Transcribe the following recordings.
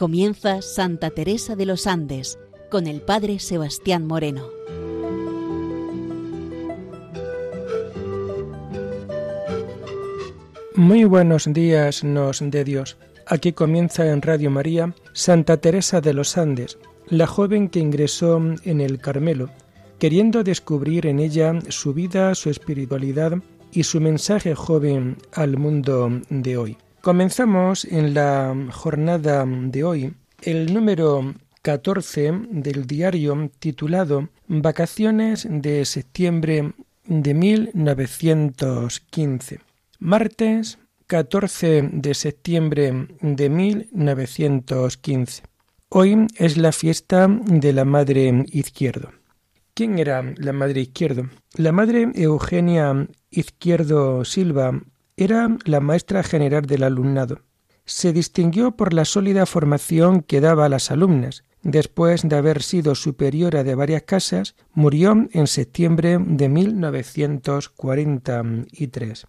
Comienza Santa Teresa de los Andes con el Padre Sebastián Moreno. Muy buenos días nos de Dios. Aquí comienza en Radio María Santa Teresa de los Andes, la joven que ingresó en el Carmelo, queriendo descubrir en ella su vida, su espiritualidad y su mensaje joven al mundo de hoy. Comenzamos en la jornada de hoy el número 14 del diario titulado Vacaciones de septiembre de 1915. Martes 14 de septiembre de 1915. Hoy es la fiesta de la Madre Izquierdo. ¿Quién era la Madre Izquierdo? La Madre Eugenia Izquierdo Silva era la maestra general del alumnado. Se distinguió por la sólida formación que daba a las alumnas. Después de haber sido superiora de varias casas, murió en septiembre de 1943.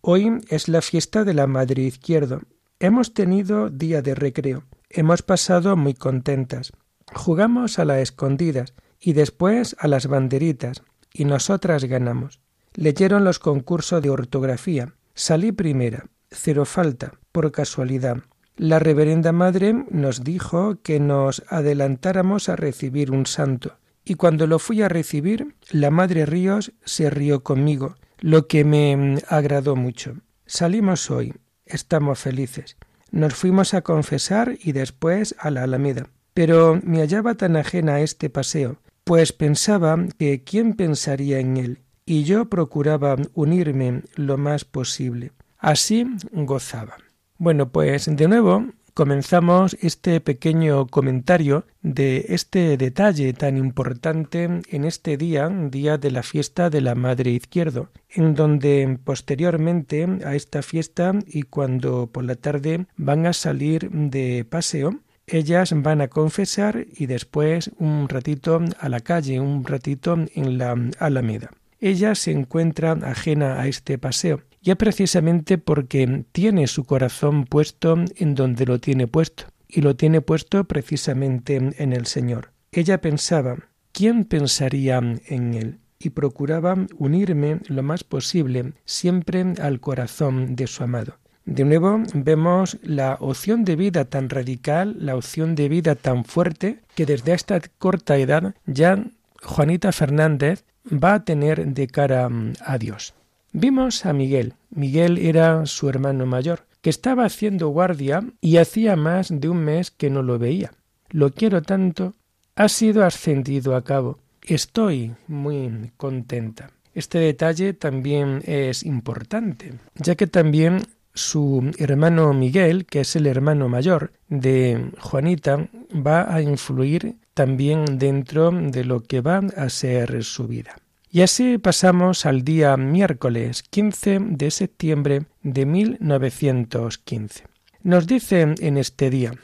Hoy es la fiesta de la Madre Izquierdo. Hemos tenido día de recreo. Hemos pasado muy contentas. Jugamos a las escondidas y después a las banderitas, y nosotras ganamos. Leyeron los concursos de ortografía. Salí primera, cero falta, por casualidad. La reverenda madre nos dijo que nos adelantáramos a recibir un santo, y cuando lo fui a recibir, la madre Ríos se rió conmigo, lo que me agradó mucho. Salimos hoy, estamos felices. Nos fuimos a confesar y después a la Alameda. Pero me hallaba tan ajena a este paseo, pues pensaba que quién pensaría en él, y yo procuraba unirme lo más posible. Así gozaba. Bueno, pues de nuevo comenzamos este pequeño comentario de este detalle tan importante en este día, día de la fiesta de la Madre Izquierdo, en donde posteriormente a esta fiesta y cuando por la tarde van a salir de paseo, ellas van a confesar y después un ratito a la calle, un ratito en la Alameda ella se encuentra ajena a este paseo, ya precisamente porque tiene su corazón puesto en donde lo tiene puesto, y lo tiene puesto precisamente en el Señor. Ella pensaba, ¿quién pensaría en él? y procuraba unirme lo más posible siempre al corazón de su amado. De nuevo vemos la opción de vida tan radical, la opción de vida tan fuerte, que desde esta corta edad ya Juanita Fernández va a tener de cara mm, a Dios. Vimos a Miguel. Miguel era su hermano mayor, que estaba haciendo guardia y hacía más de un mes que no lo veía. Lo quiero tanto. Ha sido ascendido a cabo. Estoy muy contenta. Este detalle también es importante, ya que también su hermano Miguel, que es el hermano mayor de Juanita, va a influir también dentro de lo que va a ser su vida. Y así pasamos al día miércoles 15 de septiembre de 1915. Nos dice en este día,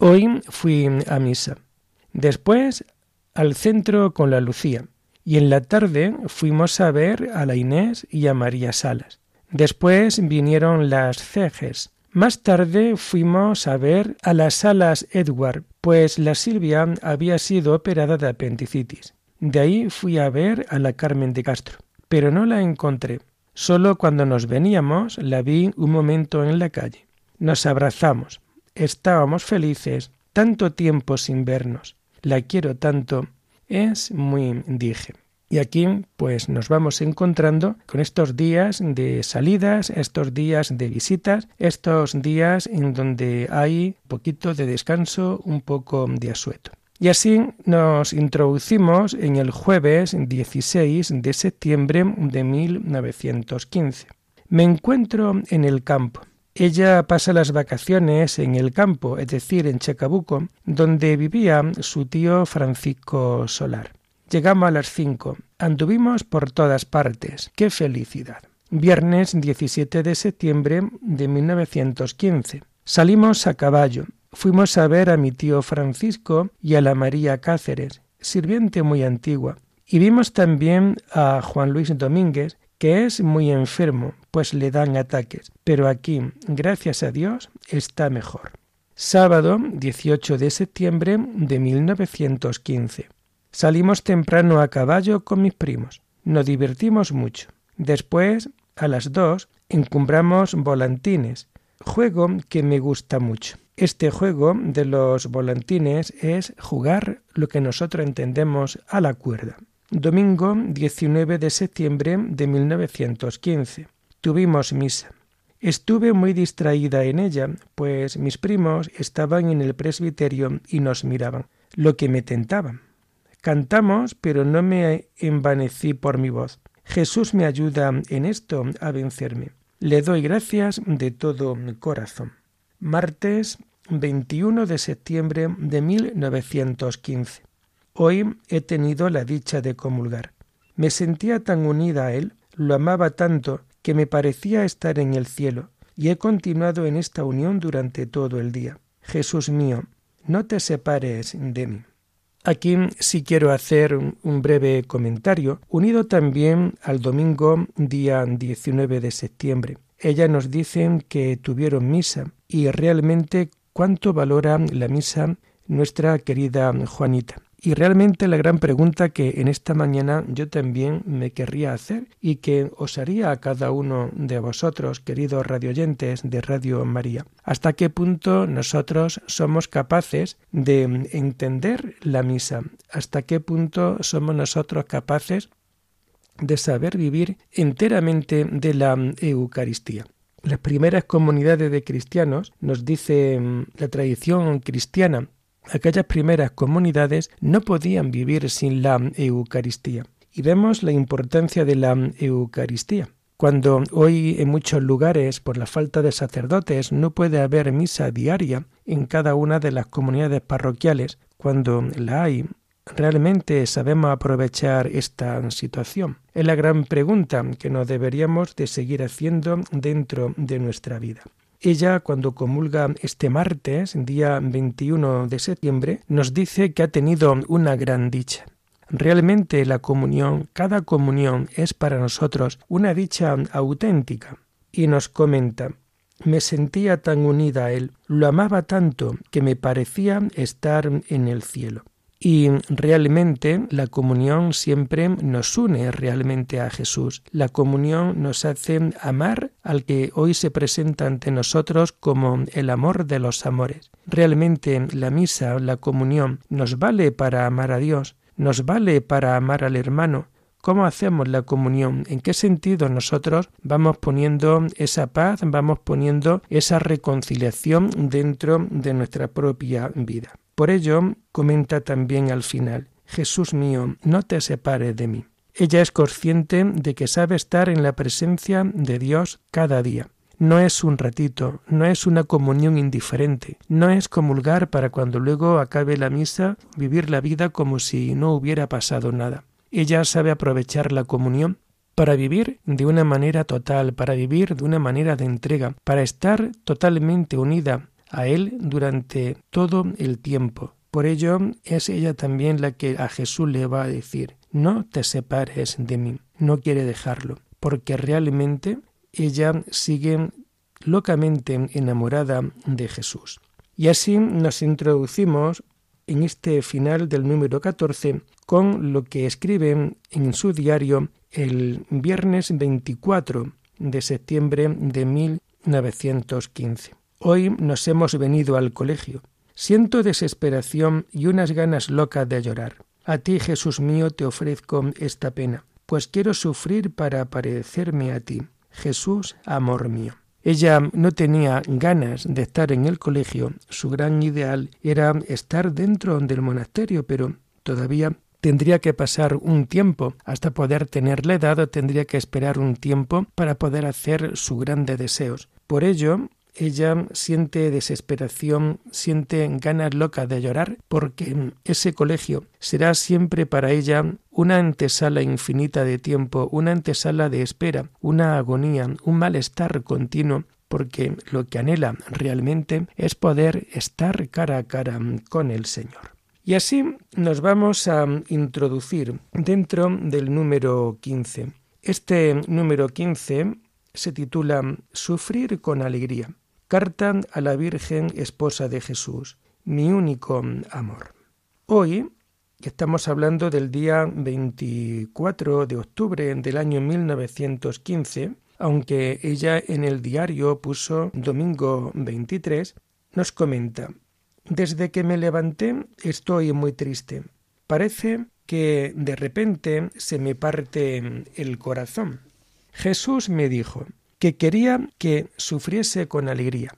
hoy fui a misa, después al centro con la Lucía, y en la tarde fuimos a ver a la Inés y a María Salas. Después vinieron las cejes. Más tarde fuimos a ver a las salas Edward, pues la Silvia había sido operada de apendicitis. De ahí fui a ver a la Carmen de Castro, pero no la encontré. Solo cuando nos veníamos la vi un momento en la calle. Nos abrazamos. Estábamos felices, tanto tiempo sin vernos. La quiero tanto. Es muy, dije. Y aquí pues nos vamos encontrando con estos días de salidas, estos días de visitas, estos días en donde hay un poquito de descanso, un poco de asueto. Y así nos introducimos en el jueves 16 de septiembre de 1915. Me encuentro en el campo. Ella pasa las vacaciones en el campo, es decir, en Chacabuco, donde vivía su tío Francisco Solar. Llegamos a las cinco. Anduvimos por todas partes. ¡Qué felicidad! Viernes 17 de septiembre de 1915. Salimos a caballo. Fuimos a ver a mi tío Francisco y a la María Cáceres, sirviente muy antigua. Y vimos también a Juan Luis Domínguez, que es muy enfermo, pues le dan ataques, pero aquí, gracias a Dios, está mejor. sábado 18 de septiembre de 1915. Salimos temprano a caballo con mis primos. Nos divertimos mucho. Después, a las dos, encumbramos volantines, juego que me gusta mucho. Este juego de los volantines es jugar lo que nosotros entendemos a la cuerda. Domingo 19 de septiembre de 1915. Tuvimos misa. Estuve muy distraída en ella, pues mis primos estaban en el presbiterio y nos miraban, lo que me tentaba. Cantamos, pero no me envanecí por mi voz. Jesús me ayuda en esto a vencerme. Le doy gracias de todo mi corazón. Martes 21 de septiembre de 1915. Hoy he tenido la dicha de comulgar. Me sentía tan unida a Él, lo amaba tanto, que me parecía estar en el cielo, y he continuado en esta unión durante todo el día. Jesús mío, no te separes de mí. Aquí sí quiero hacer un breve comentario, unido también al domingo día 19 de septiembre. Ella nos dicen que tuvieron misa y realmente cuánto valora la misa nuestra querida Juanita. Y realmente la gran pregunta que en esta mañana yo también me querría hacer y que os haría a cada uno de vosotros, queridos radioyentes de Radio María, ¿hasta qué punto nosotros somos capaces de entender la misa? ¿Hasta qué punto somos nosotros capaces de saber vivir enteramente de la Eucaristía? Las primeras comunidades de cristianos, nos dice mm, la tradición cristiana, aquellas primeras comunidades no podían vivir sin la Eucaristía. Y vemos la importancia de la Eucaristía. Cuando hoy en muchos lugares, por la falta de sacerdotes, no puede haber misa diaria en cada una de las comunidades parroquiales, cuando la hay, ¿realmente sabemos aprovechar esta situación? Es la gran pregunta que nos deberíamos de seguir haciendo dentro de nuestra vida. Ella, cuando comulga este martes, día 21 de septiembre, nos dice que ha tenido una gran dicha. Realmente la comunión, cada comunión es para nosotros una dicha auténtica. Y nos comenta, me sentía tan unida a él, lo amaba tanto que me parecía estar en el cielo. Y realmente la comunión siempre nos une realmente a Jesús. La comunión nos hace amar al que hoy se presenta ante nosotros como el amor de los amores. Realmente la misa, la comunión, nos vale para amar a Dios, nos vale para amar al hermano, ¿Cómo hacemos la comunión? ¿En qué sentido nosotros vamos poniendo esa paz, vamos poniendo esa reconciliación dentro de nuestra propia vida? Por ello, comenta también al final, Jesús mío, no te separes de mí. Ella es consciente de que sabe estar en la presencia de Dios cada día. No es un ratito, no es una comunión indiferente, no es comulgar para cuando luego acabe la misa vivir la vida como si no hubiera pasado nada. Ella sabe aprovechar la comunión para vivir de una manera total, para vivir de una manera de entrega, para estar totalmente unida a Él durante todo el tiempo. Por ello es ella también la que a Jesús le va a decir, no te separes de mí, no quiere dejarlo, porque realmente ella sigue locamente enamorada de Jesús. Y así nos introducimos en este final del número 14 con lo que escribe en su diario el viernes 24 de septiembre de 1915. Hoy nos hemos venido al colegio. Siento desesperación y unas ganas locas de llorar. A ti, Jesús mío, te ofrezco esta pena, pues quiero sufrir para parecerme a ti. Jesús, amor mío. Ella no tenía ganas de estar en el colegio, su gran ideal era estar dentro del monasterio, pero todavía tendría que pasar un tiempo hasta poder tenerle edad o tendría que esperar un tiempo para poder hacer sus grandes deseos. Por ello, ella siente desesperación, siente ganas locas de llorar, porque ese colegio será siempre para ella una antesala infinita de tiempo, una antesala de espera, una agonía, un malestar continuo porque lo que anhela realmente es poder estar cara a cara con el Señor. Y así nos vamos a introducir dentro del número 15. Este número 15 se titula Sufrir con alegría. Carta a la Virgen Esposa de Jesús, mi único amor. Hoy estamos hablando del día 24 de octubre del año 1915, aunque ella en el diario puso domingo 23, nos comenta, desde que me levanté estoy muy triste. Parece que de repente se me parte el corazón. Jesús me dijo que quería que sufriese con alegría.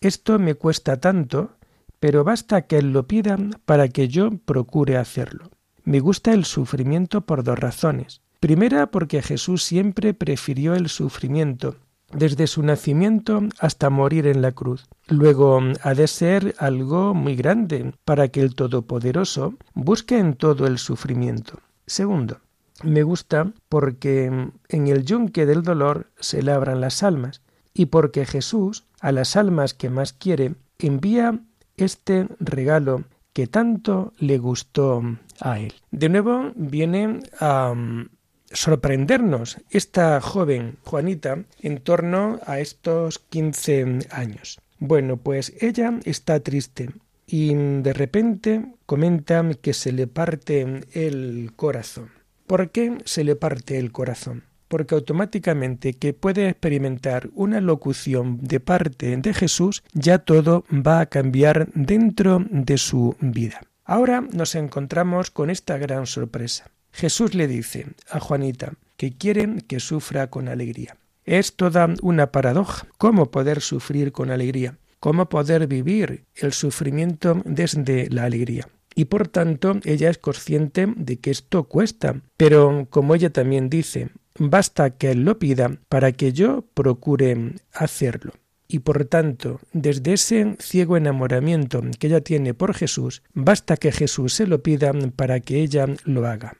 Esto me cuesta tanto, pero basta que Él lo pida para que yo procure hacerlo. Me gusta el sufrimiento por dos razones. Primera, porque Jesús siempre prefirió el sufrimiento, desde su nacimiento hasta morir en la cruz. Luego ha de ser algo muy grande para que el Todopoderoso busque en todo el sufrimiento. Segundo, me gusta porque en el yunque del dolor se labran las almas y porque Jesús, a las almas que más quiere, envía este regalo que tanto le gustó a él. De nuevo viene a sorprendernos esta joven Juanita en torno a estos 15 años. Bueno, pues ella está triste y de repente comenta que se le parte el corazón. ¿Por qué se le parte el corazón? Porque automáticamente que puede experimentar una locución de parte de Jesús, ya todo va a cambiar dentro de su vida. Ahora nos encontramos con esta gran sorpresa. Jesús le dice a Juanita que quiere que sufra con alegría. Es toda una paradoja. ¿Cómo poder sufrir con alegría? ¿Cómo poder vivir el sufrimiento desde la alegría? Y por tanto ella es consciente de que esto cuesta. Pero como ella también dice, basta que Él lo pida para que yo procure hacerlo. Y por tanto, desde ese ciego enamoramiento que ella tiene por Jesús, basta que Jesús se lo pida para que ella lo haga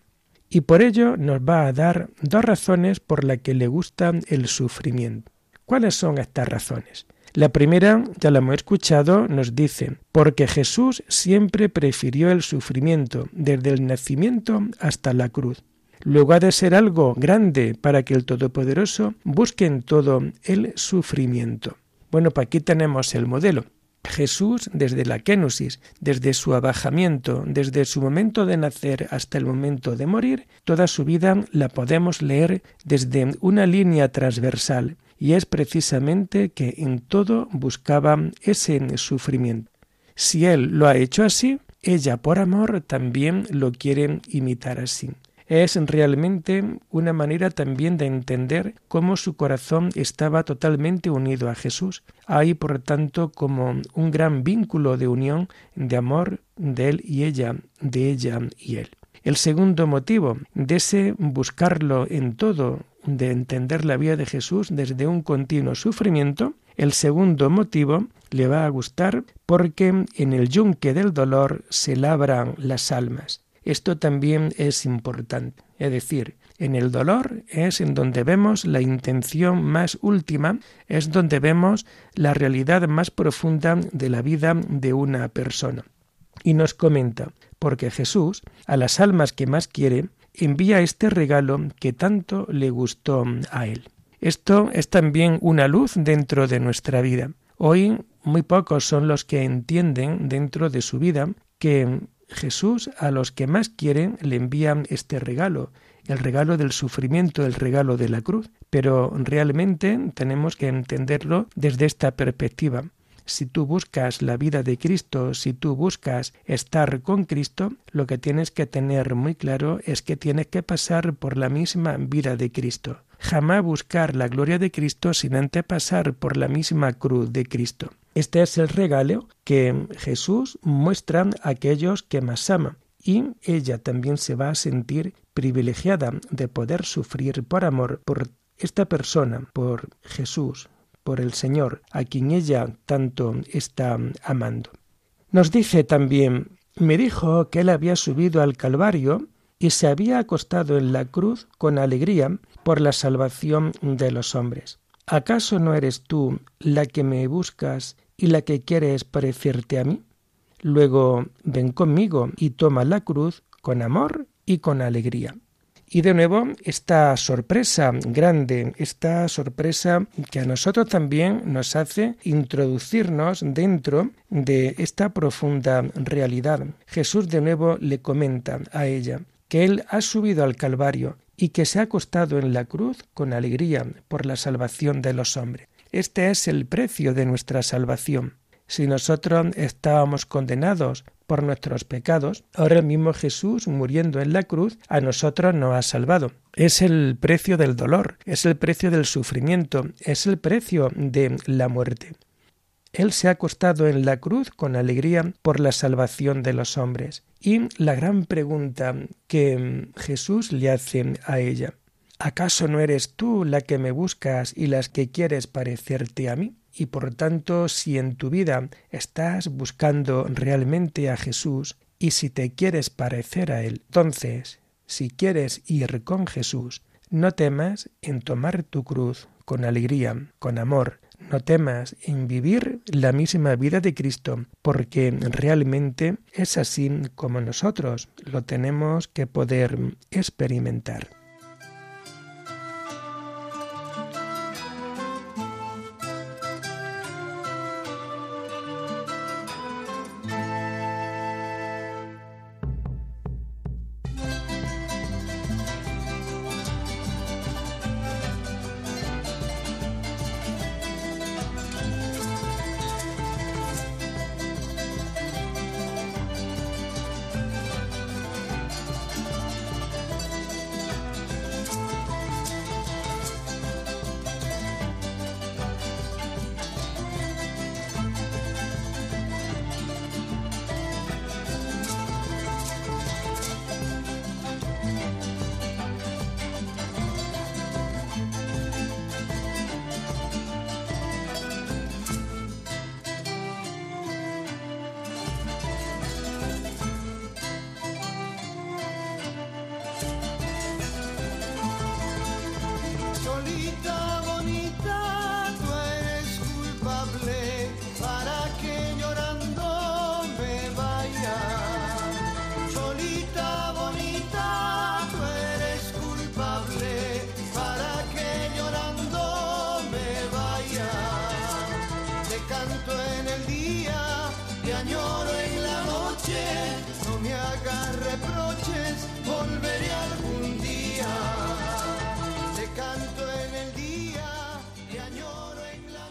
y por ello nos va a dar dos razones por las que le gusta el sufrimiento. ¿Cuáles son estas razones? La primera, ya la hemos escuchado, nos dice, porque Jesús siempre prefirió el sufrimiento desde el nacimiento hasta la cruz. Luego ha de ser algo grande para que el Todopoderoso busque en todo el sufrimiento. Bueno, pues aquí tenemos el modelo. Jesús, desde la kenosis, desde su abajamiento, desde su momento de nacer hasta el momento de morir, toda su vida la podemos leer desde una línea transversal, y es precisamente que en todo buscaba ese sufrimiento. Si él lo ha hecho así, ella por amor también lo quiere imitar así es realmente una manera también de entender cómo su corazón estaba totalmente unido a Jesús. Hay, por tanto, como un gran vínculo de unión, de amor de él y ella, de ella y él. El segundo motivo de ese buscarlo en todo, de entender la vida de Jesús desde un continuo sufrimiento, el segundo motivo le va a gustar porque en el yunque del dolor se labran las almas. Esto también es importante. Es decir, en el dolor es en donde vemos la intención más última, es donde vemos la realidad más profunda de la vida de una persona. Y nos comenta, porque Jesús, a las almas que más quiere, envía este regalo que tanto le gustó a él. Esto es también una luz dentro de nuestra vida. Hoy muy pocos son los que entienden dentro de su vida que Jesús a los que más quieren le envían este regalo, el regalo del sufrimiento, el regalo de la cruz. Pero realmente tenemos que entenderlo desde esta perspectiva. Si tú buscas la vida de Cristo, si tú buscas estar con Cristo, lo que tienes que tener muy claro es que tienes que pasar por la misma vida de Cristo. Jamás buscar la gloria de Cristo sin antes pasar por la misma cruz de Cristo. Este es el regalo que Jesús muestra a aquellos que más aman y ella también se va a sentir privilegiada de poder sufrir por amor por esta persona, por Jesús, por el Señor, a quien ella tanto está amando. Nos dice también, me dijo que él había subido al Calvario y se había acostado en la cruz con alegría por la salvación de los hombres. ¿Acaso no eres tú la que me buscas y la que quieres parecerte a mí? Luego ven conmigo y toma la cruz con amor y con alegría. Y de nuevo, esta sorpresa grande, esta sorpresa que a nosotros también nos hace introducirnos dentro de esta profunda realidad. Jesús de nuevo le comenta a ella que Él ha subido al Calvario y que se ha acostado en la cruz con alegría por la salvación de los hombres. Este es el precio de nuestra salvación. Si nosotros estábamos condenados por nuestros pecados, ahora mismo Jesús, muriendo en la cruz, a nosotros nos ha salvado. Es el precio del dolor, es el precio del sufrimiento, es el precio de la muerte. Él se ha acostado en la cruz con alegría por la salvación de los hombres. Y la gran pregunta que Jesús le hace a ella, ¿acaso no eres tú la que me buscas y las que quieres parecerte a mí? Y por tanto si en tu vida estás buscando realmente a Jesús y si te quieres parecer a Él, entonces, si quieres ir con Jesús, no temas en tomar tu cruz con alegría, con amor, no temas en vivir la misma vida de Cristo, porque realmente es así como nosotros lo tenemos que poder experimentar.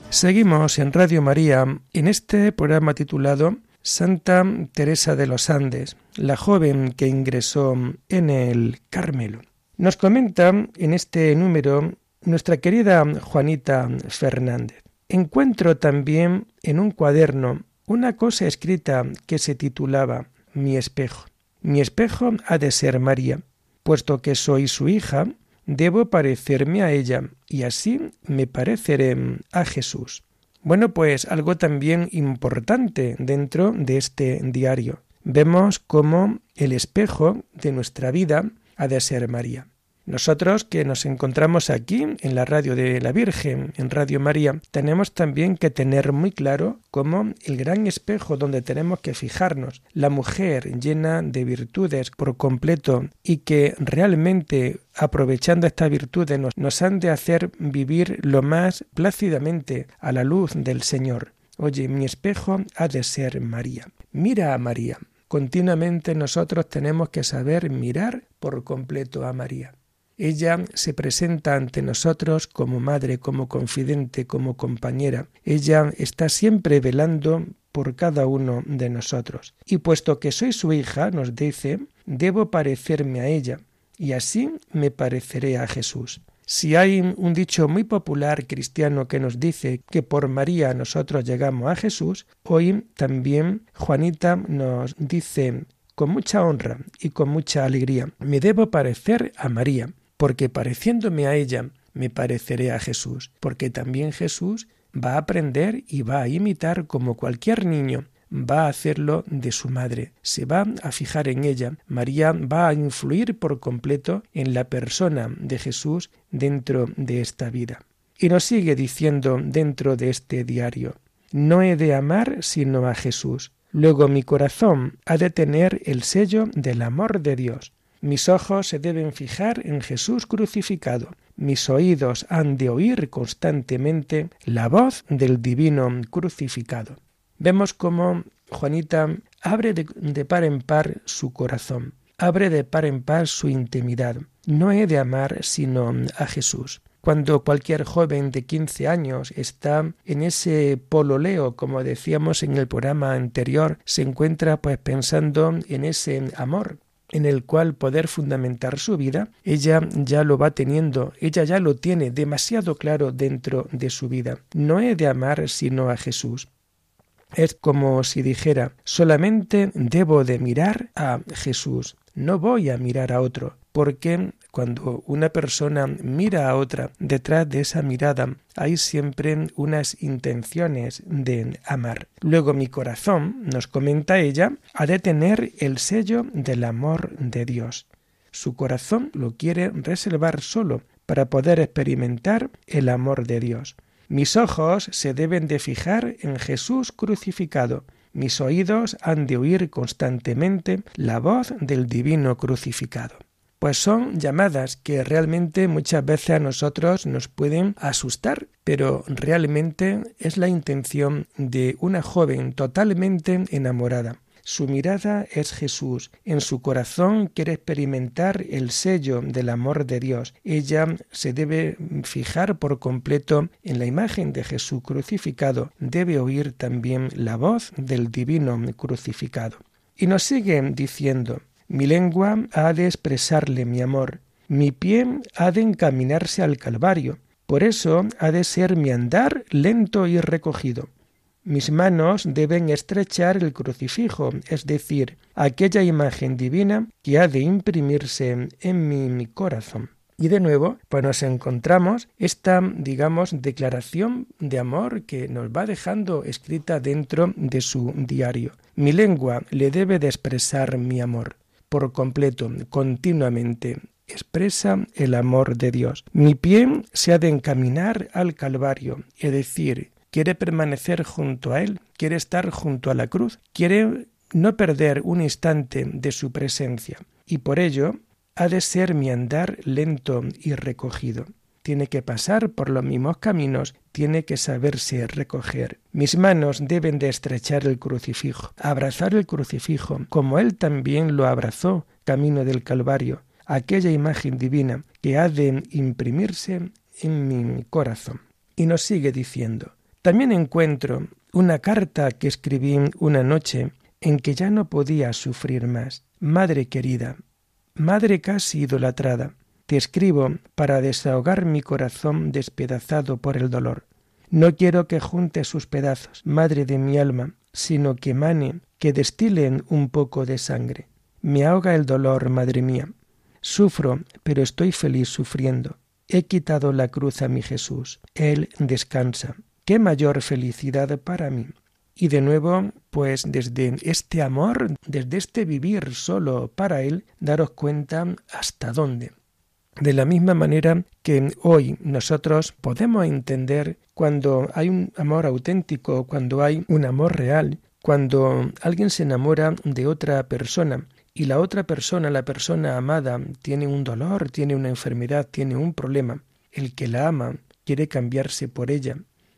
Seguimos en Radio María en este programa titulado Santa Teresa de los Andes, la joven que ingresó en el Carmelo. Nos comenta en este número nuestra querida Juanita Fernández. Encuentro también en un cuaderno una cosa escrita que se titulaba Mi espejo. Mi espejo ha de ser María, puesto que soy su hija, debo parecerme a ella, y así me pareceré a Jesús. Bueno, pues algo también importante dentro de este diario. Vemos cómo el espejo de nuestra vida ha de ser María. Nosotros que nos encontramos aquí en la radio de la Virgen, en Radio María, tenemos también que tener muy claro cómo el gran espejo donde tenemos que fijarnos, la mujer llena de virtudes por completo y que realmente aprovechando estas virtudes nos, nos han de hacer vivir lo más plácidamente a la luz del Señor. Oye, mi espejo ha de ser María. Mira a María. Continuamente nosotros tenemos que saber mirar por completo a María. Ella se presenta ante nosotros como madre, como confidente, como compañera. Ella está siempre velando por cada uno de nosotros. Y puesto que soy su hija, nos dice, debo parecerme a ella, y así me pareceré a Jesús. Si hay un dicho muy popular cristiano que nos dice que por María nosotros llegamos a Jesús, hoy también Juanita nos dice con mucha honra y con mucha alegría, me debo parecer a María porque pareciéndome a ella me pareceré a Jesús, porque también Jesús va a aprender y va a imitar como cualquier niño va a hacerlo de su madre, se va a fijar en ella. María va a influir por completo en la persona de Jesús dentro de esta vida. Y nos sigue diciendo dentro de este diario, no he de amar sino a Jesús. Luego mi corazón ha de tener el sello del amor de Dios. Mis ojos se deben fijar en Jesús crucificado. Mis oídos han de oír constantemente la voz del divino crucificado. Vemos cómo Juanita abre de, par en par su corazón, abre de par en par su intimidad. No he de amar sino a Jesús cuando cualquier joven de 15 años está en ese pololeo, como decíamos en el programa anterior, se encuentra pues pensando en ese amor en el cual poder fundamentar su vida, ella ya lo va teniendo, ella ya lo tiene demasiado claro dentro de su vida. No he de amar sino a Jesús. Es como si dijera, solamente debo de mirar a Jesús, no voy a mirar a otro, porque cuando una persona mira a otra, detrás de esa mirada hay siempre unas intenciones de amar. Luego mi corazón, nos comenta ella, ha de tener el sello del amor de Dios. Su corazón lo quiere reservar solo para poder experimentar el amor de Dios. Mis ojos se deben de fijar en Jesús crucificado. Mis oídos han de oír constantemente la voz del divino crucificado pues son llamadas que realmente muchas veces a nosotros nos pueden asustar, pero realmente es la intención de una joven totalmente enamorada. Su mirada es Jesús, en su corazón quiere experimentar el sello del amor de Dios. Ella se debe fijar por completo en la imagen de Jesús crucificado, debe oír también la voz del divino crucificado. Y nos sigue diciendo, mi lengua ha de expresarle mi amor, mi pie ha de encaminarse al Calvario, por eso ha de ser mi andar lento y recogido. Mis manos deben estrechar el crucifijo, es decir, aquella imagen divina que ha de imprimirse en mi, corazón. Y de nuevo, pues nos encontramos esta, digamos, declaración de amor que nos va dejando escrita dentro de su diario. Mi lengua le debe de expresar mi amor por completo, continuamente, expresa el amor de Dios. Mi pie se ha de encaminar al Calvario, es decir, quiere permanecer junto a Él, quiere estar junto a la cruz, quiere no perder un instante de su presencia, y por ello ha de ser mi andar lento y recogido tiene que pasar por los mismos caminos, tiene que saberse recoger. Mis manos deben de estrechar el crucifijo, abrazar el crucifijo, como Él también lo abrazó, camino del Calvario, aquella imagen divina que ha de imprimirse en mi corazón. Y nos sigue diciendo, también encuentro una carta que escribí una noche en que ya no podía sufrir más. Madre querida, madre casi idolatrada, te escribo para desahogar mi corazón despedazado por el dolor. No quiero que junte sus pedazos, madre de mi alma, sino que mane, que destilen un poco de sangre. Me ahoga el dolor, madre mía. Sufro, pero estoy feliz sufriendo. He quitado la cruz a mi Jesús. Él descansa. Qué mayor felicidad para mí. Y de nuevo, pues desde este amor, desde este vivir solo para Él, daros cuenta hasta dónde. De la misma manera que hoy nosotros podemos entender cuando hay un amor auténtico, cuando hay un amor real, cuando alguien se enamora de otra persona y la otra persona, la persona amada, tiene un dolor, tiene una enfermedad, tiene un problema, el que la ama quiere cambiarse por ella,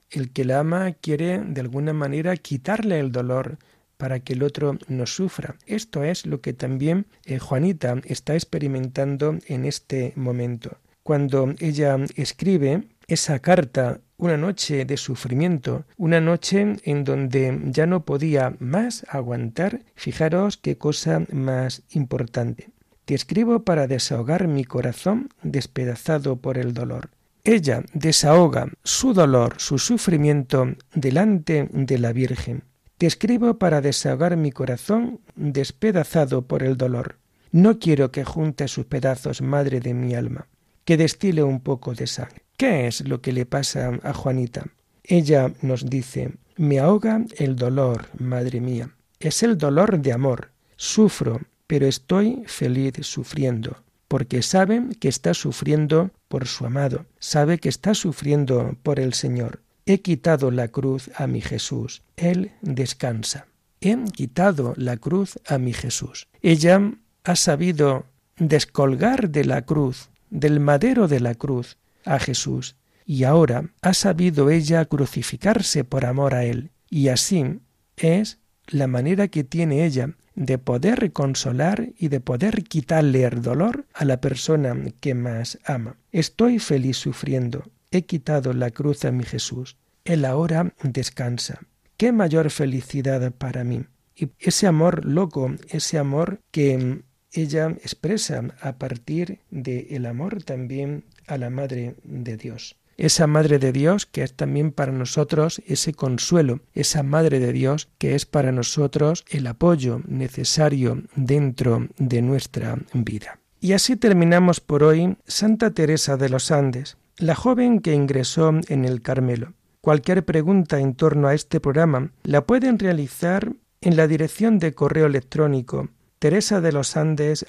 el que la ama quiere de alguna manera quitarle el dolor, para que el otro no sufra. Esto es lo que también eh, Juanita está experimentando en este momento. Cuando ella escribe esa carta una noche de sufrimiento, una noche en donde ya no podía más aguantar, fijaros qué cosa más importante. Te escribo para desahogar mi corazón despedazado por el dolor. Ella desahoga su dolor, su sufrimiento delante de la Virgen. Te escribo para desahogar mi corazón despedazado por el dolor. No quiero que junte sus pedazos, madre de mi alma, que destile un poco de sangre. ¿Qué es lo que le pasa a Juanita? Ella nos dice, me ahoga el dolor, madre mía. Es el dolor de amor. Sufro, pero estoy feliz sufriendo, porque sabe que está sufriendo por su amado, sabe que está sufriendo por el Señor. He quitado la cruz a mi Jesús. Él descansa. He quitado la cruz a mi Jesús. Ella ha sabido descolgar de la cruz, del madero de la cruz, a Jesús, y ahora ha sabido ella crucificarse por amor a Él, y así es la manera que tiene ella de poder consolar y de poder quitarle el dolor a la persona que más ama. Estoy feliz sufriendo, he quitado la cruz a mi Jesús, Él ahora descansa. ¿Qué mayor felicidad para mí? Y ese amor loco, ese amor que ella expresa a partir del amor también a la Madre de Dios esa Madre de Dios que es también para nosotros ese consuelo, esa Madre de Dios que es para nosotros el apoyo necesario dentro de nuestra vida. Y así terminamos por hoy Santa Teresa de los Andes, la joven que ingresó en el Carmelo. Cualquier pregunta en torno a este programa la pueden realizar en la dirección de correo electrónico teresa de los Andes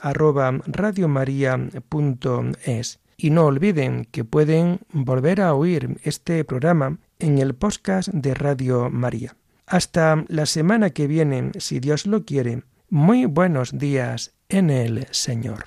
y no olviden que pueden volver a oír este programa en el podcast de Radio María. Hasta la semana que viene, si Dios lo quiere, muy buenos días en el Señor.